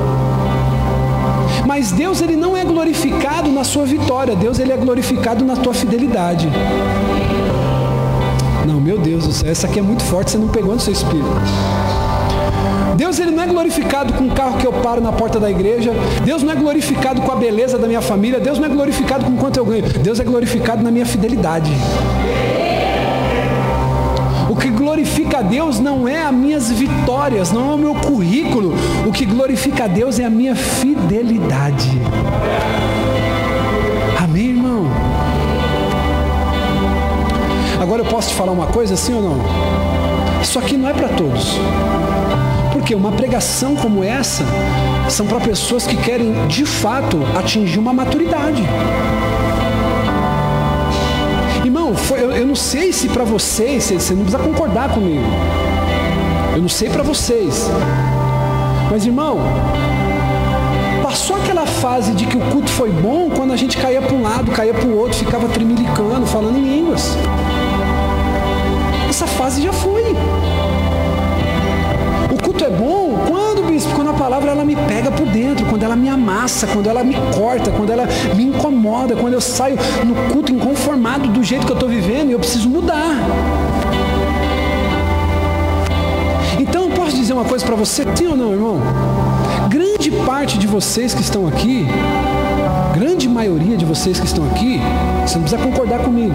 Mas Deus ele não é glorificado na sua vitória, Deus ele é glorificado na tua fidelidade. Não, meu Deus do céu, essa aqui é muito forte, você não pegou no seu espírito. Deus ele não é glorificado com o carro que eu paro na porta da igreja. Deus não é glorificado com a beleza da minha família. Deus não é glorificado com quanto eu ganho. Deus é glorificado na minha fidelidade. O que glorifica a Deus não é as minhas vitórias, não é o meu currículo. O que glorifica a Deus é a minha fidelidade. Amém, irmão? Agora eu posso te falar uma coisa, sim ou não? Isso aqui não é para todos. Porque uma pregação como essa são para pessoas que querem de fato atingir uma maturidade. Irmão, foi, eu, eu, não sei se para vocês, você, você não precisa concordar comigo. Eu não sei para vocês. Mas irmão, passou aquela fase de que o culto foi bom quando a gente caía para um lado, caía para o outro, ficava tremilicando, falando em línguas. Essa fase já foi palavra ela me pega por dentro, quando ela me amassa, quando ela me corta, quando ela me incomoda, quando eu saio no culto inconformado do jeito que eu estou vivendo e eu preciso mudar. Então eu posso dizer uma coisa para você, sim ou não, irmão? Grande parte de vocês que estão aqui, grande maioria de vocês que estão aqui, você não precisa concordar comigo.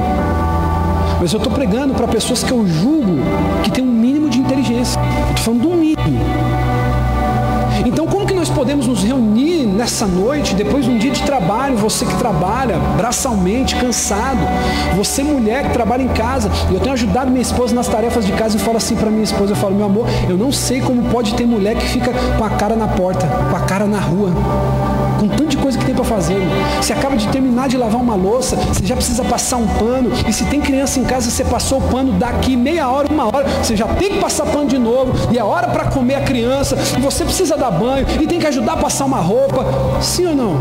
Mas eu estou pregando para pessoas que eu julgo que tem um mínimo de inteligência. Estou falando do mínimo. Então, como que nós podemos nos reunir nessa noite, depois de um dia de trabalho, você que trabalha braçalmente, cansado, você mulher que trabalha em casa, eu tenho ajudado minha esposa nas tarefas de casa e falo assim para minha esposa, eu falo, meu amor, eu não sei como pode ter mulher que fica com a cara na porta, com a cara na rua com tanto de coisa que tem para fazer. Você acaba de terminar de lavar uma louça, você já precisa passar um pano, e se tem criança em casa, você passou o pano daqui meia hora, uma hora, você já tem que passar pano de novo, e é hora para comer a criança, e você precisa dar banho, e tem que ajudar a passar uma roupa. Sim ou não?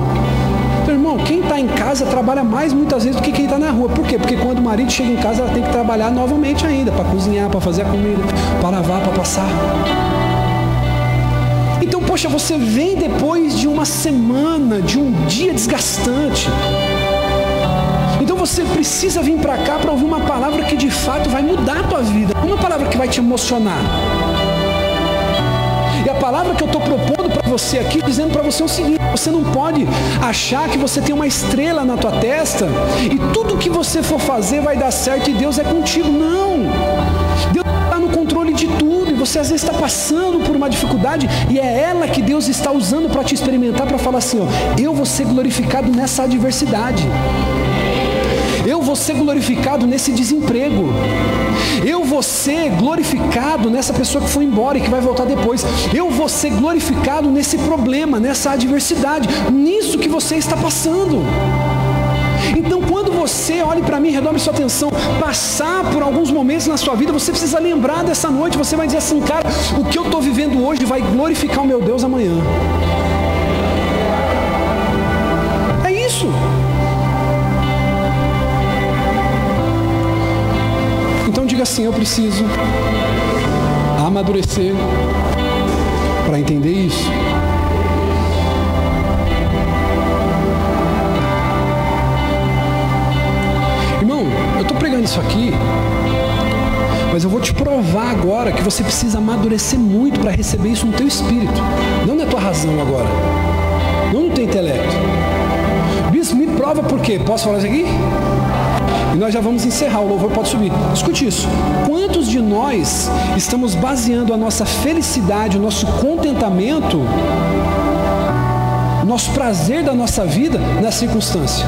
Meu irmão, quem está em casa trabalha mais muitas vezes do que quem está na rua. Por quê? Porque quando o marido chega em casa, ela tem que trabalhar novamente ainda, para cozinhar, para fazer a comida, para lavar, para passar. Poxa, você vem depois de uma semana, de um dia desgastante. Então você precisa vir para cá para ouvir uma palavra que de fato vai mudar a tua vida. Uma palavra que vai te emocionar. E a palavra que eu estou propondo para você aqui, dizendo para você o seguinte: você não pode achar que você tem uma estrela na tua testa e tudo que você for fazer vai dar certo e Deus é contigo. Não! Deus está no controle de tudo você às vezes está passando por uma dificuldade e é ela que Deus está usando para te experimentar, para falar assim: ó, eu vou ser glorificado nessa adversidade. Eu vou ser glorificado nesse desemprego. Eu vou ser glorificado nessa pessoa que foi embora e que vai voltar depois. Eu vou ser glorificado nesse problema, nessa adversidade, nisso que você está passando. Você, olhe para mim, redobre sua atenção, passar por alguns momentos na sua vida, você precisa lembrar dessa noite, você vai dizer assim, cara, o que eu estou vivendo hoje vai glorificar o meu Deus amanhã. É isso. Então diga assim: eu preciso amadurecer para entender isso. Isso aqui, mas eu vou te provar agora que você precisa amadurecer muito para receber isso no teu espírito, não na tua razão agora, não no teu intelecto. Bispo, me prova por quê? Posso falar isso aqui? E nós já vamos encerrar, o louvor pode subir. Escute isso. Quantos de nós estamos baseando a nossa felicidade, o nosso contentamento, o nosso prazer da nossa vida na circunstância?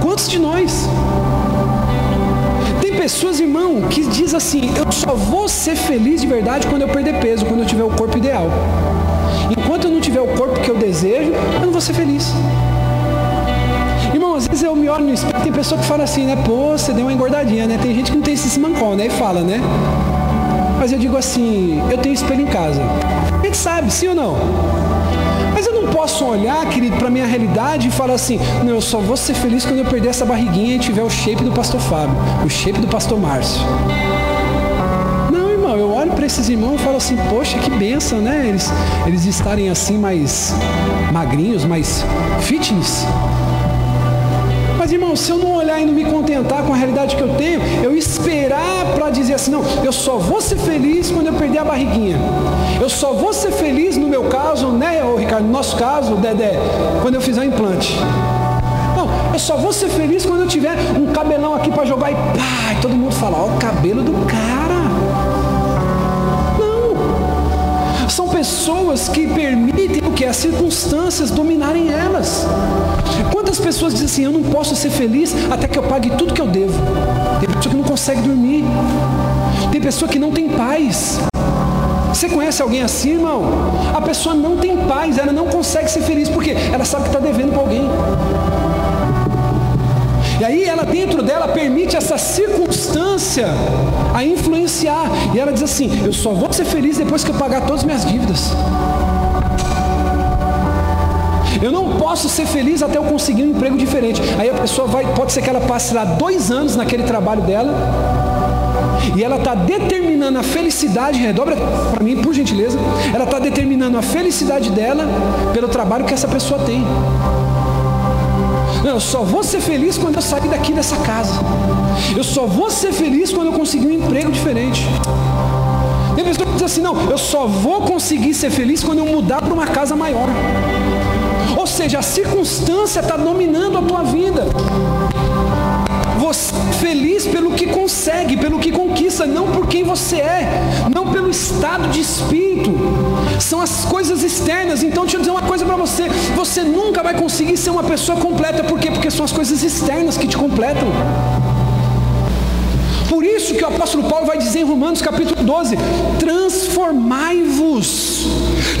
Quantos de nós? Pessoas, irmão, que diz assim: eu só vou ser feliz de verdade quando eu perder peso, quando eu tiver o corpo ideal. Enquanto eu não tiver o corpo que eu desejo, eu não vou ser feliz às vezes eu me olho no espelho, tem pessoa que fala assim, né? Pô, você deu uma engordadinha, né? Tem gente que não tem esse mancol, né? E fala, né? Mas eu digo assim, eu tenho espelho em casa. A gente sabe, sim ou não? Mas eu não posso olhar, querido, para minha realidade e falar assim, não, eu só vou ser feliz quando eu perder essa barriguinha e tiver o shape do pastor Fábio, o shape do pastor Márcio. Não, irmão, eu olho para esses irmãos e falo assim, poxa, que benção, né? Eles, eles estarem assim mais magrinhos, mais fitness. Se eu não olhar e não me contentar com a realidade que eu tenho, eu esperar para dizer assim, não, eu só vou ser feliz quando eu perder a barriguinha. Eu só vou ser feliz no meu caso, né, Ricardo, no nosso caso, Dedé, quando eu fizer o implante. Eu só vou ser feliz quando eu tiver um cabelão aqui para jogar e pá, e todo mundo fala, ó, o cabelo do cara. São pessoas que permitem o que? As circunstâncias dominarem elas. Quantas pessoas dizem assim, eu não posso ser feliz até que eu pague tudo que eu devo? Tem pessoa que não consegue dormir. Tem pessoa que não tem paz. Você conhece alguém assim, irmão? A pessoa não tem paz, ela não consegue ser feliz, porque ela sabe que está devendo para alguém. E aí ela dentro dela permite essa circunstância a influenciar. E ela diz assim: eu só vou ser feliz depois que eu pagar todas as minhas dívidas. Eu não posso ser feliz até eu conseguir um emprego diferente. Aí a pessoa vai, pode ser que ela passe lá dois anos naquele trabalho dela, e ela está determinando a felicidade, redobra para mim, por gentileza, ela está determinando a felicidade dela pelo trabalho que essa pessoa tem. Não, eu só vou ser feliz quando eu sair daqui dessa casa. Eu só vou ser feliz quando eu conseguir um emprego diferente. Tem pessoa que diz assim, não, eu só vou conseguir ser feliz quando eu mudar para uma casa maior. Ou seja, a circunstância está dominando a tua vida. Você feliz pelo que consegue, pelo que conquista, não por quem você é, não pelo estado de espírito. São as coisas externas. Então, deixa eu dizer uma coisa para você: você nunca vai conseguir ser uma pessoa completa. Por quê? Porque são as coisas externas que te completam. Isso que o apóstolo Paulo vai dizer em Romanos capítulo 12: transformai-vos.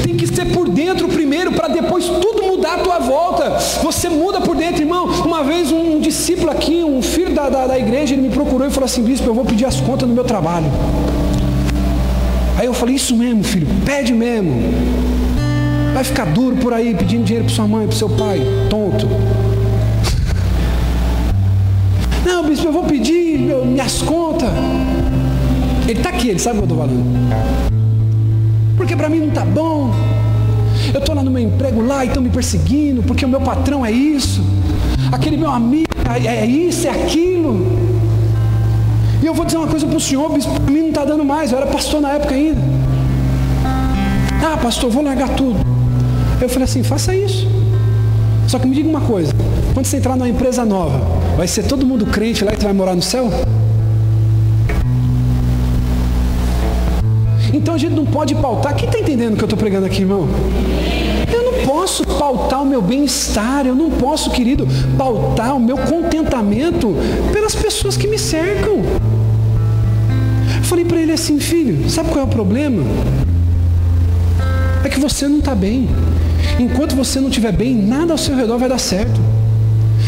Tem que ser por dentro primeiro, para depois tudo mudar à tua volta. Você muda por dentro, irmão. Uma vez um discípulo aqui, um filho da, da, da igreja, ele me procurou e falou assim: Bispo, eu vou pedir as contas no meu trabalho. Aí eu falei: Isso mesmo, filho, pede mesmo. Vai ficar duro por aí pedindo dinheiro para sua mãe, para seu pai, tonto. Não, bispo, eu vou pedir meu, minhas contas. Ele está aqui, ele sabe o que eu estou falando. Porque para mim não está bom. Eu estou lá no meu emprego lá e estão me perseguindo, porque o meu patrão é isso. Aquele meu amigo é, é isso, é aquilo. E eu vou dizer uma coisa para o senhor, bispo, para mim não está dando mais, eu era pastor na época ainda. Ah, pastor, vou largar tudo. Eu falei assim, faça isso. Só que me diga uma coisa, quando você entrar numa empresa nova, vai ser todo mundo crente lá e você vai morar no céu? Então a gente não pode pautar. Quem está entendendo o que eu estou pregando aqui, irmão? Eu não posso pautar o meu bem-estar, eu não posso, querido, pautar o meu contentamento pelas pessoas que me cercam. Eu falei para ele assim, filho, sabe qual é o problema? É que você não está bem. Enquanto você não estiver bem, nada ao seu redor vai dar certo.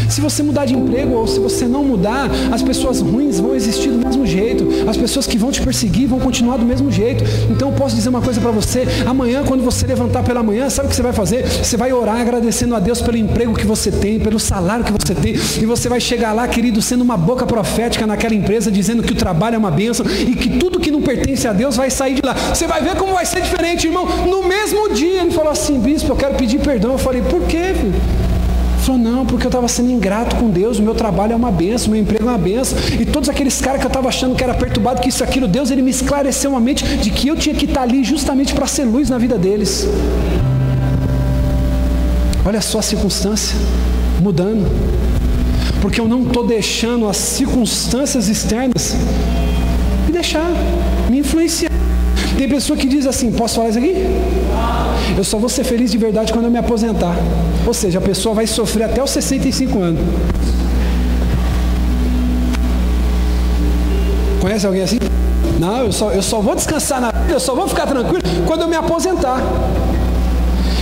Se você mudar de emprego ou se você não mudar, as pessoas ruins vão existir do mesmo jeito. As pessoas que vão te perseguir vão continuar do mesmo jeito. Então eu posso dizer uma coisa para você: amanhã, quando você levantar pela manhã, sabe o que você vai fazer? Você vai orar agradecendo a Deus pelo emprego que você tem, pelo salário que você tem. E você vai chegar lá, querido, sendo uma boca profética naquela empresa, dizendo que o trabalho é uma bênção e que tudo que não pertence a Deus vai sair de lá. Você vai ver como vai ser diferente, irmão. No mesmo dia, ele falou assim: Bispo, eu quero pedir perdão. Eu falei: Por quê, filho? Falou, não, porque eu estava sendo ingrato com Deus, o meu trabalho é uma benção, o meu emprego é uma benção. E todos aqueles caras que eu estava achando que era perturbado, que isso, aquilo, Deus, ele me esclareceu uma mente de que eu tinha que estar ali justamente para ser luz na vida deles. Olha só a circunstância mudando. Porque eu não estou deixando as circunstâncias externas me deixar, me influenciar. Tem pessoa que diz assim: posso falar isso aqui? Eu só vou ser feliz de verdade quando eu me aposentar. Ou seja, a pessoa vai sofrer até os 65 anos. Conhece alguém assim? Não, eu só, eu só vou descansar na vida, eu só vou ficar tranquilo quando eu me aposentar.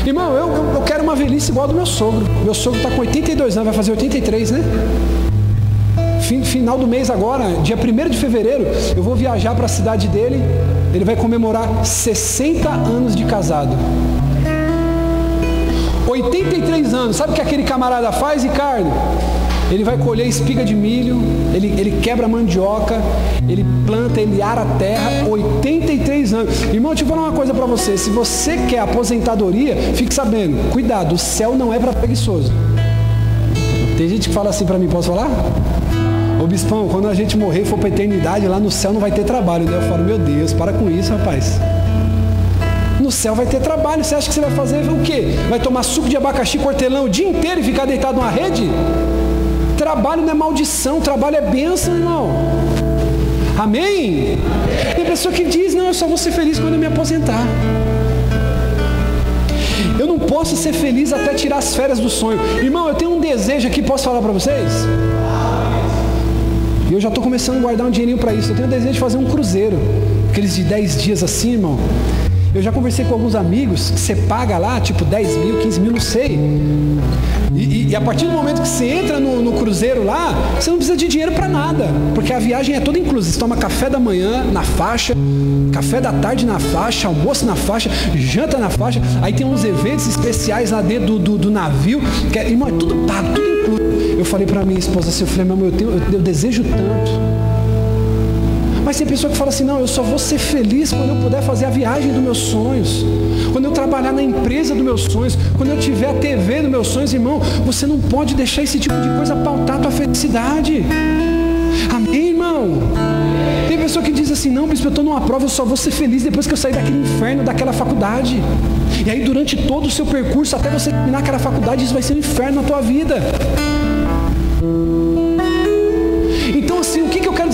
Irmão, eu, eu, quero uma velhice igual do meu sogro. Meu sogro está com 82 anos, vai fazer 83, né? final do mês agora, dia 1 de fevereiro, eu vou viajar para a cidade dele. Ele vai comemorar 60 anos de casado. 83 anos, sabe o que aquele camarada faz, Ricardo? Ele vai colher espiga de milho, ele, ele quebra mandioca, ele planta, ele ara a terra, 83 anos. Irmão, deixa eu falar uma coisa para você. Se você quer aposentadoria, fique sabendo, cuidado, o céu não é para preguiçoso. Tem gente que fala assim para mim, posso falar? Ô bispão, quando a gente morrer e for para eternidade, lá no céu não vai ter trabalho. Daí eu falo, meu Deus, para com isso, rapaz. No céu vai ter trabalho. Você acha que você vai fazer o quê? Vai tomar suco de abacaxi cortelão o dia inteiro e ficar deitado numa rede? Trabalho não é maldição, trabalho é bênção, irmão. Amém? Tem pessoa que diz, não, eu só vou ser feliz quando eu me aposentar. Eu não posso ser feliz até tirar as férias do sonho. Irmão, eu tenho um desejo aqui, posso falar para vocês? Eu já estou começando a guardar um dinheirinho para isso. Eu tenho o desejo de fazer um cruzeiro. Aqueles de 10 dias assim, irmão. Eu já conversei com alguns amigos você paga lá, tipo 10 mil, 15 mil, não sei. E, e, e a partir do momento que você entra no, no cruzeiro lá, você não precisa de dinheiro para nada. Porque a viagem é toda inclusa. Você toma café da manhã na faixa, café da tarde na faixa, almoço na faixa, janta na faixa. Aí tem uns eventos especiais lá dentro do, do, do navio. Que é, irmão, é tudo pago, tudo incluso. Eu falei para minha esposa assim, eu falei, meu, eu, tenho, eu, eu desejo tanto mas tem pessoa que fala assim: não, eu só vou ser feliz quando eu puder fazer a viagem dos meus sonhos, quando eu trabalhar na empresa dos meus sonhos, quando eu tiver a TV dos meus sonhos, irmão. Você não pode deixar esse tipo de coisa pautar a tua felicidade. Amém, irmão? Tem pessoa que diz assim: não, bispo, eu estou numa prova, eu só vou ser feliz depois que eu sair daquele inferno, daquela faculdade. E aí, durante todo o seu percurso, até você terminar aquela faculdade, isso vai ser um inferno na tua vida.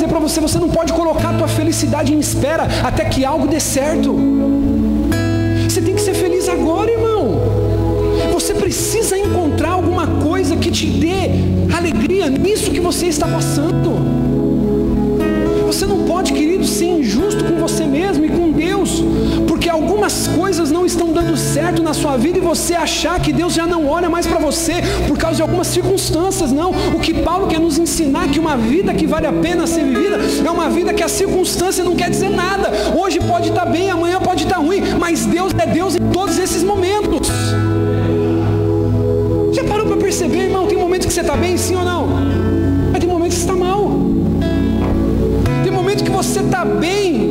Dizer para você? Você não pode colocar a tua felicidade em espera até que algo dê certo. Você tem que ser feliz agora, irmão. Você precisa encontrar alguma coisa que te dê alegria nisso que você está passando. Você não pode, querido, ser injusto com você mesmo e com Deus, porque algumas coisas não estão dando certo na sua vida e você achar que Deus já não olha mais para você por causa de algumas circunstâncias. Não. O que Paulo quer nos ensinar é que uma vida que vale a pena ser vivida é uma vida que a circunstância não quer dizer nada. Hoje pode estar bem, amanhã pode estar ruim, mas Deus é Deus em todos esses momentos. Já parou para perceber, irmão? Tem momentos que você está bem, sim ou não? Mas tem momentos que você está mal momento que você está bem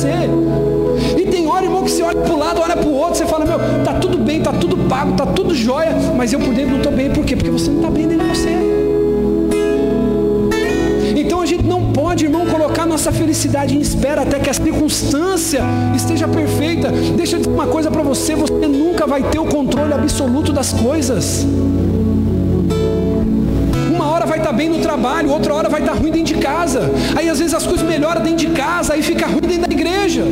você. E tem hora, irmão, que você olha para o lado, olha para o outro você fala, meu, tá tudo bem, tá tudo pago, tá tudo jóia, mas eu por dentro não estou bem. Por quê? Porque você não está bem dentro de você. Então a gente não pode, irmão, colocar nossa felicidade em espera até que a circunstância esteja perfeita. Deixa eu dizer uma coisa para você: você nunca vai ter o controle absoluto das coisas vai estar bem no trabalho, outra hora vai estar ruim dentro de casa. Aí às vezes as coisas melhoram dentro de casa, aí fica ruim dentro da igreja.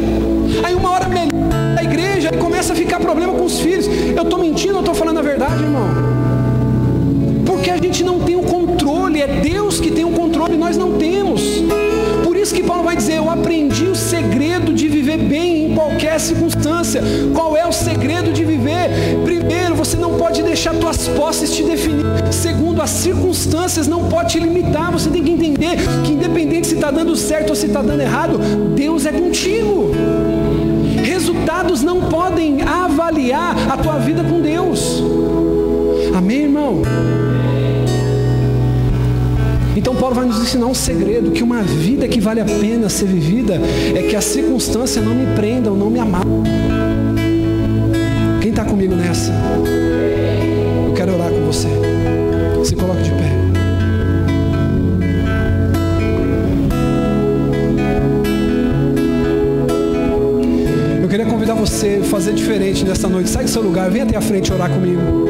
Aí uma hora melhora da igreja, aí começa a ficar problema com os filhos. Eu estou mentindo ou estou falando a verdade, irmão? Porque a gente não tem o controle, é Deus que tem o controle, nós não temos. Isso que Paulo vai dizer: Eu aprendi o segredo de viver bem em qualquer circunstância. Qual é o segredo de viver? Primeiro, você não pode deixar tuas posses te definir. Segundo, as circunstâncias não pode te limitar. Você tem que entender que independente se está dando certo ou se está dando errado, Deus é contigo. Resultados não podem avaliar a tua vida com Deus. Amém, irmão? Então Paulo vai nos ensinar um segredo, que uma vida que vale a pena ser vivida é que a circunstância não me prenda ou não me amarre. Quem está comigo nessa? Eu quero orar com você. Se coloque de pé. Eu queria convidar você a fazer diferente nessa noite. Sai do seu lugar, vem até a frente orar comigo.